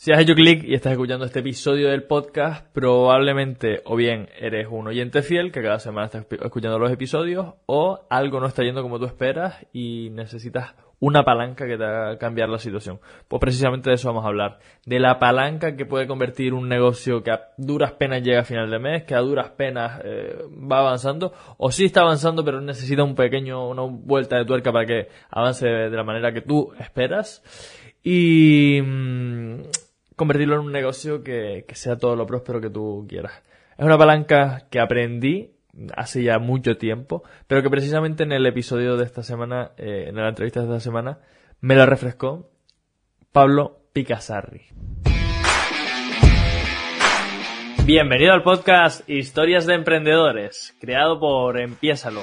Si has hecho clic y estás escuchando este episodio del podcast, probablemente o bien eres un oyente fiel que cada semana está escuchando los episodios o algo no está yendo como tú esperas y necesitas una palanca que te haga cambiar la situación. Pues precisamente de eso vamos a hablar. De la palanca que puede convertir un negocio que a duras penas llega a final de mes, que a duras penas eh, va avanzando, o sí está avanzando pero necesita un pequeño, una vuelta de tuerca para que avance de la manera que tú esperas. Y... Convertirlo en un negocio que, sea todo lo próspero que tú quieras. Es una palanca que aprendí hace ya mucho tiempo, pero que precisamente en el episodio de esta semana, eh, en la entrevista de esta semana, me la refrescó Pablo Picasarri. Bienvenido al podcast Historias de Emprendedores, creado por Empiésalo.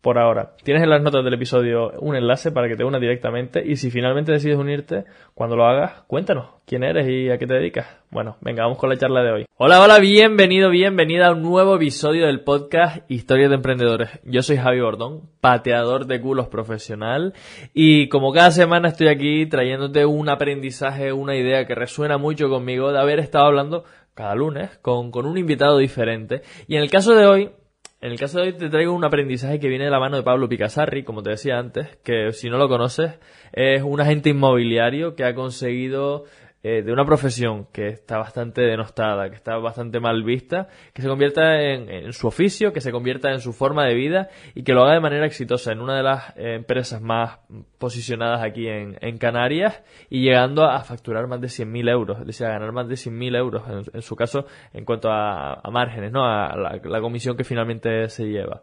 por ahora. Tienes en las notas del episodio un enlace para que te unas directamente y si finalmente decides unirte, cuando lo hagas, cuéntanos quién eres y a qué te dedicas. Bueno, venga, vamos con la charla de hoy. Hola, hola, bienvenido, bienvenida a un nuevo episodio del podcast Historias de Emprendedores. Yo soy Javi Bordón, pateador de culos profesional y como cada semana estoy aquí trayéndote un aprendizaje, una idea que resuena mucho conmigo de haber estado hablando cada lunes con, con un invitado diferente. Y en el caso de hoy, en el caso de hoy te traigo un aprendizaje que viene de la mano de Pablo Picasarri, como te decía antes, que si no lo conoces, es un agente inmobiliario que ha conseguido eh, de una profesión que está bastante denostada, que está bastante mal vista, que se convierta en, su oficio, que se convierta en su forma de vida y que lo haga de manera exitosa en una de las eh, empresas más posicionadas aquí en, Canarias y llegando a, facturar más de 100.000 euros, es decir, a ganar más de 100.000 euros en, su caso en cuanto a, márgenes, ¿no? a la comisión que finalmente se lleva.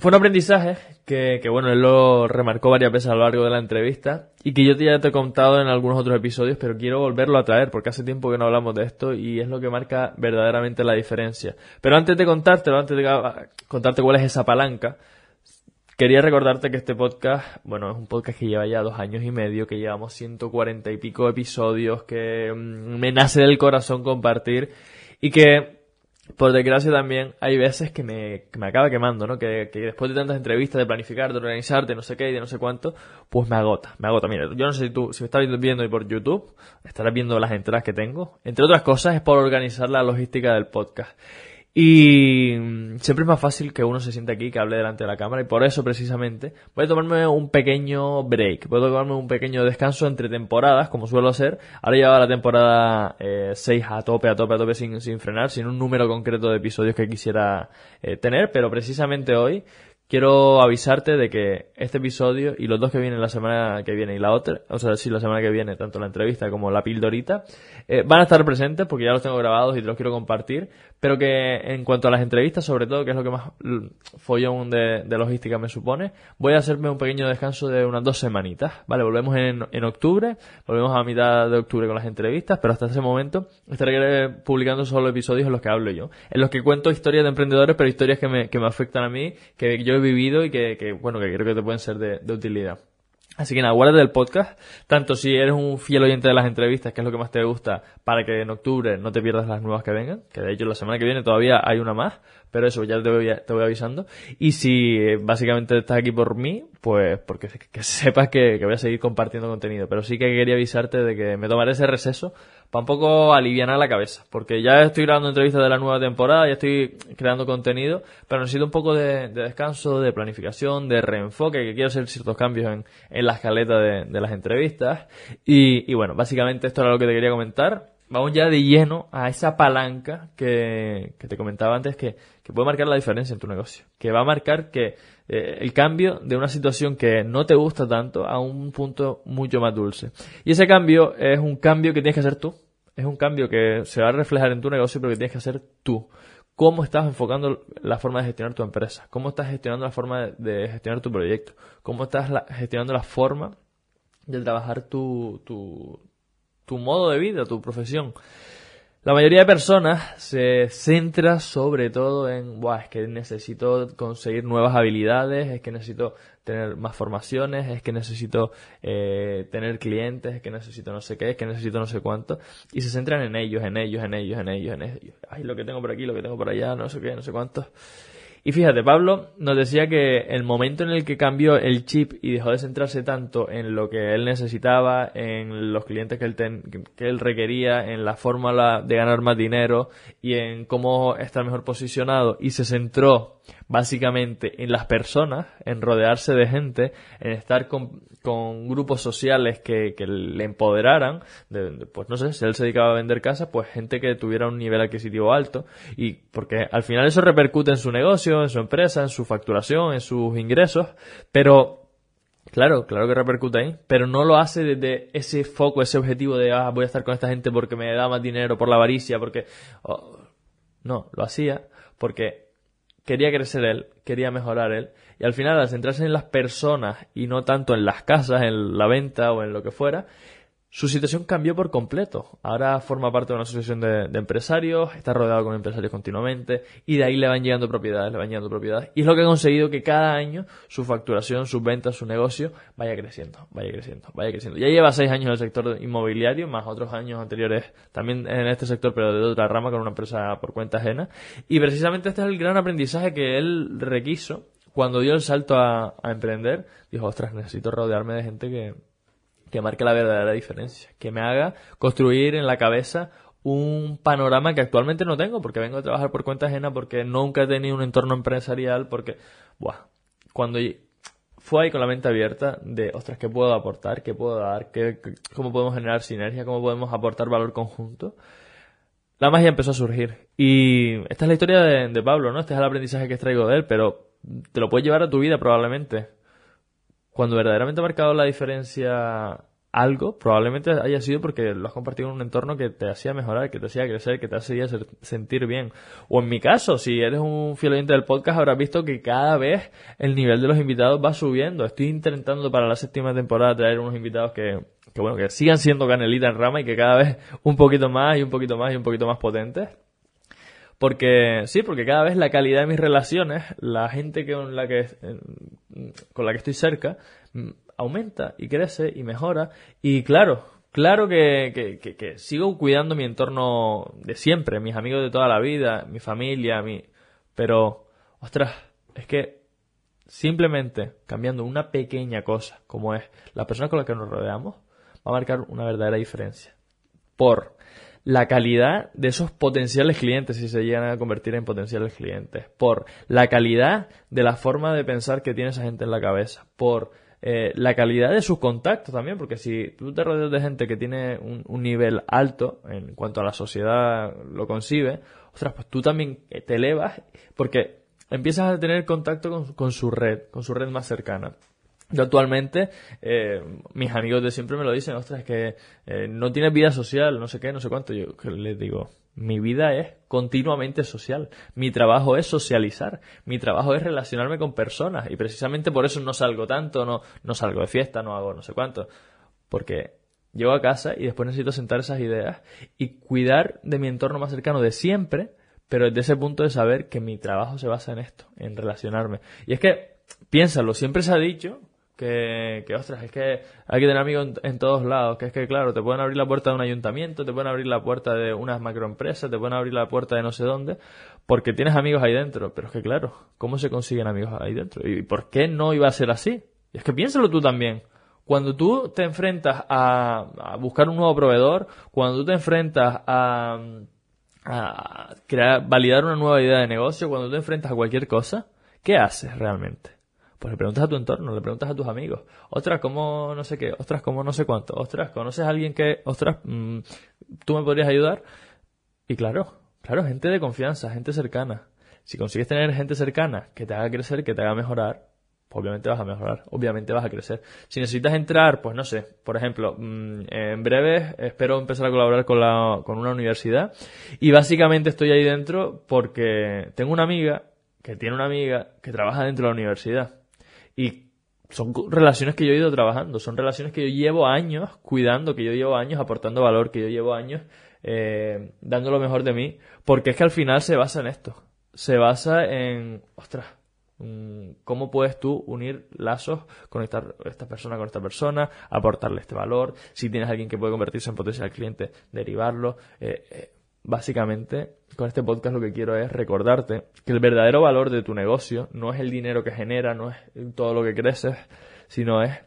Fue un aprendizaje que, que, bueno, él lo remarcó varias veces a lo largo de la entrevista y que yo ya te he contado en algunos otros episodios, pero quiero volverlo a traer porque hace tiempo que no hablamos de esto y es lo que marca verdaderamente la diferencia. Pero antes de contártelo, antes de contarte cuál es esa palanca, quería recordarte que este podcast, bueno, es un podcast que lleva ya dos años y medio, que llevamos 140 y pico episodios, que mm, me nace del corazón compartir y que por desgracia también hay veces que me, que me acaba quemando, ¿no? Que, que, después de tantas entrevistas, de planificar, de organizar, de no sé qué y de no sé cuánto, pues me agota, me agota. Mira, yo no sé si tú, si me estás viendo por YouTube, estarás viendo las entradas que tengo. Entre otras cosas es por organizar la logística del podcast. Y mm, siempre es más fácil que uno se siente aquí, que hable delante de la cámara, y por eso precisamente voy a tomarme un pequeño break, voy a tomarme un pequeño descanso entre temporadas, como suelo hacer. Ahora lleva la temporada 6 eh, a tope, a tope, a tope, sin, sin frenar, sin un número concreto de episodios que quisiera eh, tener, pero precisamente hoy quiero avisarte de que este episodio y los dos que vienen la semana que viene y la otra, o sea, sí, la semana que viene, tanto la entrevista como la pildorita, eh, van a estar presentes porque ya los tengo grabados y te los quiero compartir, pero que en cuanto a las entrevistas, sobre todo, que es lo que más follón de, de logística me supone, voy a hacerme un pequeño descanso de unas dos semanitas, ¿vale? Volvemos en, en octubre, volvemos a mitad de octubre con las entrevistas, pero hasta ese momento estaré publicando solo episodios en los que hablo yo, en los que cuento historias de emprendedores, pero historias que me, que me afectan a mí, que yo vivido y que, bueno, que creo que te pueden ser de, utilidad. Así que nada, guárdate del podcast, tanto si eres un fiel oyente de las entrevistas, que es lo que más te gusta, para que en octubre no te pierdas las nuevas que vengan, que de hecho la semana que viene todavía hay una más, pero eso ya te voy, te voy avisando. Y si eh, básicamente estás aquí por mí, pues porque que sepas que, que voy a seguir compartiendo contenido, pero sí que quería avisarte de que me tomaré ese receso para un poco aliviar la cabeza, porque ya estoy grabando entrevistas de la nueva temporada, ya estoy creando contenido, pero necesito un poco de, descanso, de planificación, de reenfoque, que quiero hacer ciertos cambios en, en la escaleta de, de las entrevistas. Y, y bueno, básicamente esto era lo que te quería comentar. Vamos ya de lleno a esa palanca que, que te comentaba antes que, que puede marcar la diferencia en tu negocio, que va a marcar que eh, el cambio de una situación que no te gusta tanto a un punto mucho más dulce. Y ese cambio es un cambio que tienes que hacer tú. Es un cambio que se va a reflejar en tu negocio, pero que tienes que hacer tú. ¿Cómo estás enfocando la forma de gestionar tu empresa? ¿Cómo estás gestionando la forma de gestionar tu proyecto? ¿Cómo estás gestionando la forma de trabajar tu, tu, tu modo de vida, tu profesión. La mayoría de personas se centra sobre todo en, Buah, es que necesito conseguir nuevas habilidades, es que necesito tener más formaciones, es que necesito eh, tener clientes, es que necesito no sé qué, es que necesito no sé cuánto, y se centran en ellos, en ellos, en ellos, en ellos, en ellos. Ay, lo que tengo por aquí, lo que tengo por allá, no sé qué, no sé cuánto. Y fíjate, Pablo nos decía que el momento en el que cambió el chip y dejó de centrarse tanto en lo que él necesitaba, en los clientes que él, que él requería, en la fórmula de ganar más dinero y en cómo estar mejor posicionado y se centró básicamente en las personas, en rodearse de gente, en estar con, con grupos sociales que, que le empoderaran, de, pues no sé, si él se dedicaba a vender casas, pues gente que tuviera un nivel adquisitivo alto, y porque al final eso repercute en su negocio, en su empresa, en su facturación, en sus ingresos, pero Claro, claro que repercute ahí, pero no lo hace desde ese foco, ese objetivo de, ah, voy a estar con esta gente porque me da más dinero, por la avaricia, porque... No, lo hacía porque quería crecer él, quería mejorar él, y al final al centrarse en las personas y no tanto en las casas, en la venta o en lo que fuera, su situación cambió por completo. Ahora forma parte de una asociación de, empresarios, está rodeado con empresarios continuamente y de ahí le van llegando propiedades, le van llegando propiedades. Y es lo que ha conseguido que cada año su facturación, sus ventas, su negocio vaya creciendo, vaya creciendo, vaya creciendo. Ya lleva seis años en el sector inmobiliario, más otros años anteriores también en este sector, pero de otra rama, con una empresa por cuenta ajena. Y precisamente este es el gran aprendizaje que él requiso cuando dio el salto a, a emprender. Dijo, ostras, necesito rodearme de gente que que marque la verdadera diferencia, que me haga construir en la cabeza un panorama que actualmente no tengo, porque vengo a trabajar por cuenta ajena, porque nunca he tenido un entorno empresarial, porque, buah, cuando fue ahí con la mente abierta de, ostras, ¿qué puedo aportar? ¿Qué puedo dar? ¿Qué, ¿Cómo podemos generar sinergia? ¿Cómo podemos aportar valor conjunto? La magia empezó a surgir. Y esta es la historia de, de Pablo, ¿no? Este es el aprendizaje que traigo de él, pero te lo puedes llevar a tu vida probablemente cuando verdaderamente ha marcado la diferencia algo, probablemente haya sido porque lo has compartido en un entorno que te hacía mejorar, que te hacía crecer, que te hacía sentir bien. O en mi caso, si eres un fiel oyente del podcast, habrás visto que cada vez el nivel de los invitados va subiendo. Estoy intentando para la séptima temporada traer unos invitados que, que bueno, que sigan siendo canelita en rama y que cada vez un poquito más y un poquito más y un poquito más potentes. Porque, sí, porque cada vez la calidad de mis relaciones, la gente con la que, con la que estoy cerca, mm, aumenta y crece y mejora. Y claro, claro que, que, que, sigo cuidando mi entorno de siempre, mis amigos de toda la vida, mi familia, mi... Pero, ostras, es que simplemente cambiando una pequeña cosa, como es la persona con la que nos rodeamos, va a marcar una verdadera diferencia. Por la calidad de esos potenciales clientes, si se llegan a convertir en potenciales clientes, por la calidad de la forma de pensar que tiene esa gente en la cabeza, por eh, la calidad de sus contactos también, porque si tú te rodeas de gente que tiene un, nivel alto en cuanto a la sociedad lo concibe, ostras, pues tú también te elevas porque empiezas a tener contacto con su red, con su red más cercana. Yo actualmente, eh, mis amigos de siempre me lo dicen, ostras, es que eh, no tienes vida social, no sé qué, no sé cuánto. Yo les digo, mi vida es continuamente social. Mi trabajo es socializar. Mi trabajo es relacionarme con personas. Y precisamente por eso no salgo tanto, no, no salgo de fiesta, no hago no sé cuánto. Porque llego a casa y después necesito sentar esas ideas y cuidar de mi entorno más cercano de siempre, pero desde ese punto de saber que mi trabajo se basa en esto, en relacionarme. Y es que, piénsalo, siempre se ha dicho que, que, ostras, es que hay que tener amigos en, todos lados, que es que, claro, te pueden abrir la puerta de un ayuntamiento, te pueden abrir la puerta de unas macroempresas, te pueden abrir la puerta de no sé dónde, porque tienes amigos ahí dentro. Pero es que, claro, ¿cómo se consiguen amigos ahí dentro? ¿Y por qué no iba a ser así? Y es que piénsalo tú también. Cuando tú te enfrentas a, buscar un nuevo proveedor, cuando tú te enfrentas a, a crear, validar una nueva idea de negocio, cuando tú te enfrentas a cualquier cosa, ¿qué haces realmente? Pues le preguntas a tu entorno, le preguntas a tus amigos. Ostras, ¿cómo no sé qué? Ostras, ¿cómo no sé cuánto? Ostras, ¿conoces a alguien que, ostras, mm, tú me podrías ayudar? Y claro, claro, gente de confianza, gente cercana. Si consigues tener gente cercana que te haga crecer, que te haga mejorar, pues obviamente vas a mejorar, obviamente vas a crecer. Si necesitas entrar, pues no sé, por ejemplo, mm, en breve espero empezar a colaborar con, la, con una universidad y básicamente estoy ahí dentro porque tengo una amiga que tiene una amiga que trabaja dentro de la universidad y son relaciones que yo he ido trabajando, son relaciones que yo llevo años cuidando, que yo llevo años aportando valor, que yo llevo años eh, dando lo mejor de mí, porque es que al final se basa en esto, se basa en, ostras, ¿cómo puedes tú unir lazos, conectar esta persona con esta persona, aportarle este valor? Si tienes alguien que puede convertirse en potencial cliente, derivarlo. Eh, eh, básicamente, con este podcast lo que quiero es recordarte que el verdadero valor de tu negocio no es el dinero que genera, no es todo lo que creces, sino es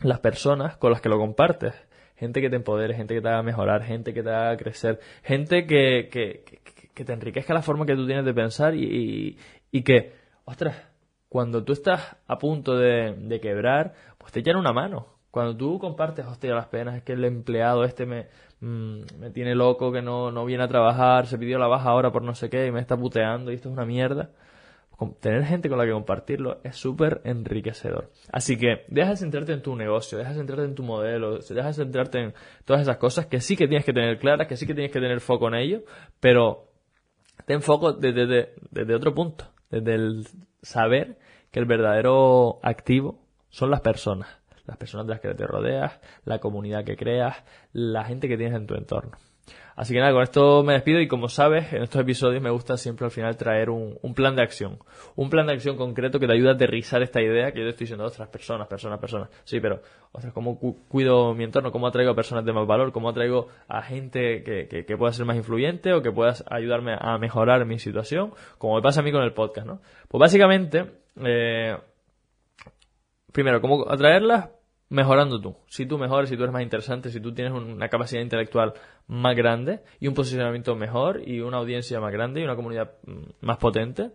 las personas con las que lo compartes. Gente que te empodere, gente que te haga mejorar, gente que te haga crecer, gente que, que, que, te enriquezca la forma que tú tienes de pensar y, y, que, ostras, cuando tú estás a punto de, de quebrar, pues te echan una mano. Cuando tú compartes, hostia, las penas, es que el empleado este me, Mm, me tiene loco que no, no viene a trabajar, se pidió la baja ahora por no sé qué y me está puteando y esto es una mierda. Tener gente con la que compartirlo es súper enriquecedor. Así que deja de centrarte en tu negocio, deja de centrarte en tu modelo, deja de centrarte en todas esas cosas que sí que tienes que tener claras, que sí que tienes que tener foco en ello, pero ten foco desde, desde otro punto, desde el saber que el verdadero activo son las personas las personas de las que te rodeas, la comunidad que creas, la gente que tienes en tu entorno. Así que nada, con esto me despido y como sabes, en estos episodios me gusta siempre al final traer un, plan de acción. Un plan de acción concreto que te ayude a aterrizar esta idea que yo te estoy diciendo, otras personas, personas, personas. Sí, pero, ostras, ¿cómo cuido mi entorno? ¿Cómo atraigo a personas de más valor? ¿Cómo atraigo a gente que, que, pueda ser más influyente o que pueda ayudarme a mejorar mi situación? Como me pasa a mí con el podcast, ¿no? Pues básicamente, eh, primero, ¿cómo atraerlas? Mejorando tú. Si tú mejores, si tú eres más interesante, si tú tienes una capacidad intelectual más grande y un posicionamiento mejor y una audiencia más grande y una comunidad mm, más potente,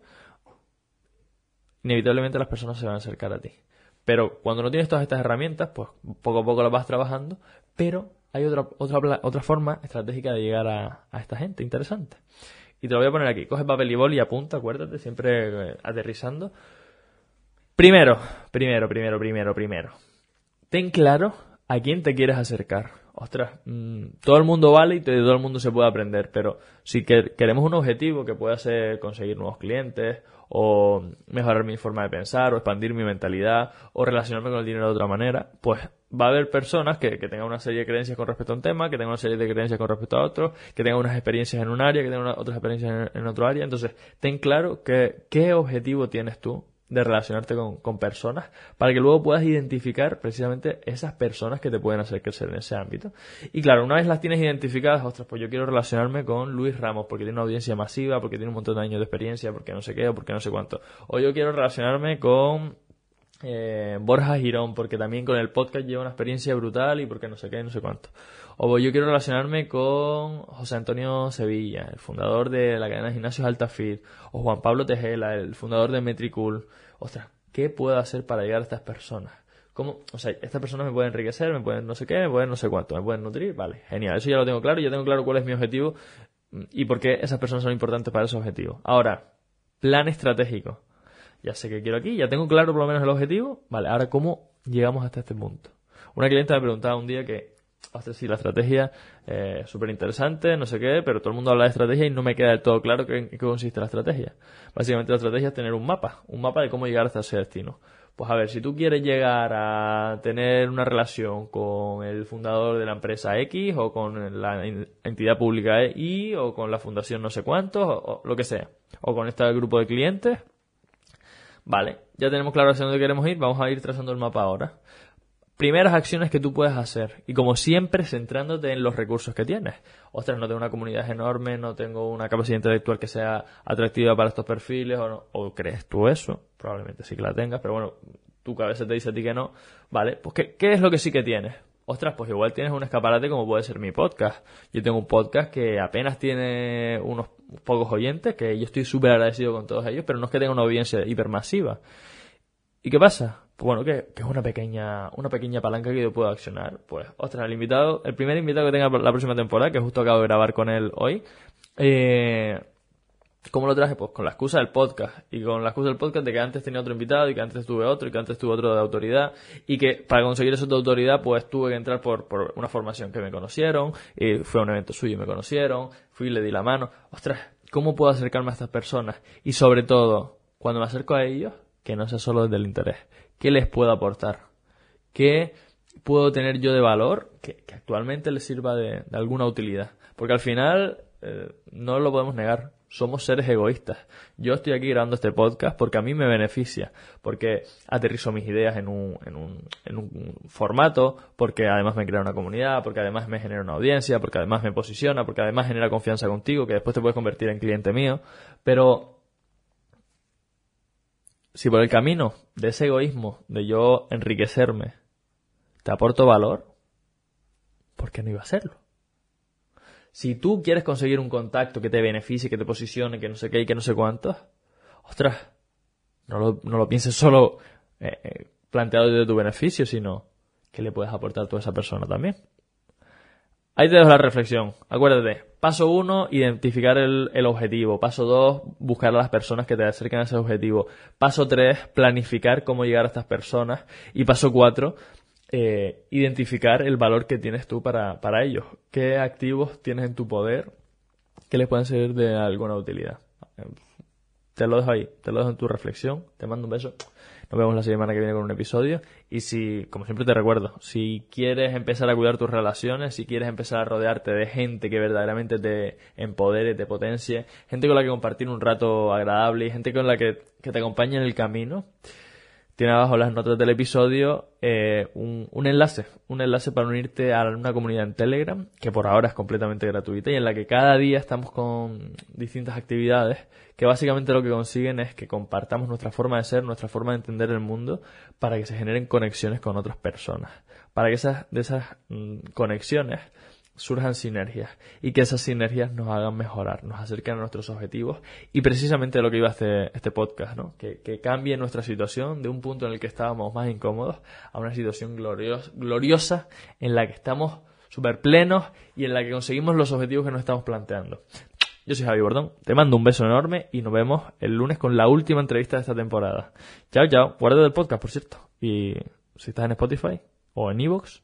inevitablemente las personas se van a acercar a ti. Pero cuando no tienes todas estas herramientas, pues poco a poco las vas trabajando, pero hay otra, otra, otra forma estratégica de llegar a, esta gente interesante. Y te lo voy a poner aquí. Coge papel y bol y apunta, acuérdate, siempre eh, aterrizando. Primero, primero, primero, primero, primero ten claro a quién te quieres acercar. Ostras, mm, todo el mundo vale y todo el mundo se puede aprender, pero si queremos un objetivo que pueda ser conseguir nuevos clientes o mejorar mi forma de pensar o expandir mi mentalidad o relacionarme con el dinero de otra manera, pues va a haber personas que, tengan una serie de creencias con respecto a un tema, que tengan una serie de creencias con respecto a otro, que tengan unas experiencias en un área, que tengan otras experiencias en, en, otro área. Entonces, ten claro que, qué objetivo tienes tú de relacionarte con, personas para que luego puedas identificar precisamente esas personas que te pueden hacer crecer en ese ámbito. Y claro, una vez las tienes identificadas, ostras, pues yo quiero relacionarme con Luis Ramos porque tiene una audiencia masiva, porque tiene un montón de años de experiencia, porque no sé qué, o porque no sé cuánto. O yo quiero relacionarme con eh, Borja Girón, porque también con el podcast lleva una experiencia brutal y porque no sé qué, no sé cuánto. O yo quiero relacionarme con José Antonio Sevilla, el fundador de la cadena de gimnasios Altafit, o Juan Pablo Tejela, el fundador de Metricool. Ostras, ¿qué puedo hacer para llegar a estas personas? ¿Cómo? O sea, estas personas me pueden enriquecer, me pueden no sé qué, me pueden no sé cuánto, me pueden nutrir, vale, genial, eso ya lo tengo claro, ya tengo claro cuál es mi objetivo y por qué esas personas son importantes para ese objetivo. Ahora, plan estratégico. Ya sé que quiero aquí, ya tengo claro por lo menos el objetivo, vale, ahora cómo llegamos hasta este punto. Una clienta me preguntaba un día que hace sí la estrategia eh, súper interesante, no sé qué, pero todo el mundo habla de estrategia y no me queda del todo claro en qué consiste la estrategia. Básicamente la estrategia es tener un mapa, un mapa de cómo llegar hasta ese destino. Pues a ver, si tú quieres llegar a tener una relación con el fundador de la empresa X o con la entidad pública Y o con la fundación no sé cuántos o, lo que sea, o con este grupo de clientes, vale, ya tenemos claro hacia dónde queremos ir, vamos a ir trazando el mapa ahora primeras acciones que tú puedes hacer. Y como siempre, centrándote en los recursos que tienes. Ostras, no tengo una comunidad enorme, no tengo una capacidad intelectual que sea atractiva para estos perfiles, o, o crees tú eso. Probablemente sí que la tengas, pero bueno, tu cabeza te dice a ti que no. Vale, pues ¿qué, qué es lo que sí que tienes? Ostras, pues igual tienes un escaparate como puede ser mi podcast. Yo tengo un podcast que apenas tiene unos pocos oyentes, que yo estoy súper agradecido con todos ellos, pero no es que tenga una audiencia hipermasiva. ¿Y qué pasa? Bueno, que, es una pequeña, una pequeña palanca que yo puedo accionar. Pues, ostras, el invitado, el primer invitado que tenga la próxima temporada, que justo acabo de grabar con él hoy, eh, ¿Cómo lo traje? Pues con la excusa del podcast. Y con la excusa del podcast de que antes tenía otro invitado y que antes tuve otro y que antes tuve otro de autoridad. Y que para conseguir eso de autoridad pues tuve que entrar por, por una formación que me conocieron. Y fue a un evento suyo y me conocieron. Fui y le di la mano. Ostras, ¿cómo puedo acercarme a estas personas? Y sobre todo, cuando me acerco a ellos, que no sea solo desde el interés ¿Qué les puedo aportar? ¿Qué puedo tener yo de valor que, actualmente les sirva de, alguna utilidad? Porque al final eh, no lo podemos negar somos seres egoístas. Yo estoy aquí grabando este podcast porque a mí me beneficia, porque aterrizo mis ideas en un, en un, en un formato, porque además me crea una comunidad, porque además me genera una audiencia, porque además me posiciona, porque además genera confianza contigo, que después te puedes convertir en cliente mío. Pero si por el camino de ese egoísmo, de yo enriquecerme, te aporto valor, ¿por qué no iba a hacerlo? Si tú quieres conseguir un contacto que te beneficie, que te posicione, que no sé qué y que no sé cuánto, ostras, no lo, no lo pienses solo eh, eh, planteado desde tu beneficio, sino que le puedes aportar tú a esa persona también. Ahí te dejo la reflexión. Acuérdate, paso uno, identificar el, el, objetivo. Paso dos, buscar a las personas que te acerquen a ese objetivo. Paso tres, planificar cómo llegar a estas personas. Y paso cuatro, eh, identificar el valor que tienes tú para, para ellos. ¿Qué activos tienes en tu poder que les pueden ser de alguna utilidad? Te lo dejo ahí, te lo dejo en tu reflexión. Te mando un beso. Nos vemos la semana que viene con un episodio. Y si, como siempre te recuerdo, si quieres empezar a cuidar tus relaciones, si quieres empezar a rodearte de gente que verdaderamente te empodere, te potencie, gente con la que compartir un rato agradable y gente con la que, que te acompañe en el camino, tiene abajo las notas del episodio eh, un, un, enlace, un enlace para unirte a una comunidad en Telegram, que por ahora es completamente gratuita y en la que cada día estamos con distintas actividades que básicamente lo que consiguen es que compartamos nuestra forma de ser, nuestra forma de entender el mundo, para que se generen conexiones con otras personas, para que esas, de esas mm, conexiones surjan sinergias y que esas sinergias nos hagan mejorar, nos acerquen a nuestros objetivos y precisamente lo que iba a hacer este podcast, ¿no? Que, que cambie nuestra situación de un punto en el que estábamos más incómodos a una situación gloriosa, gloriosa en la que estamos súper plenos y en la que conseguimos los objetivos que nos estamos planteando. Yo soy Javi Bordón, te mando un beso enorme y nos vemos el lunes con la última entrevista de esta temporada. Chao, chao. Guarda el podcast, por cierto. Y si estás en Spotify o en Evox,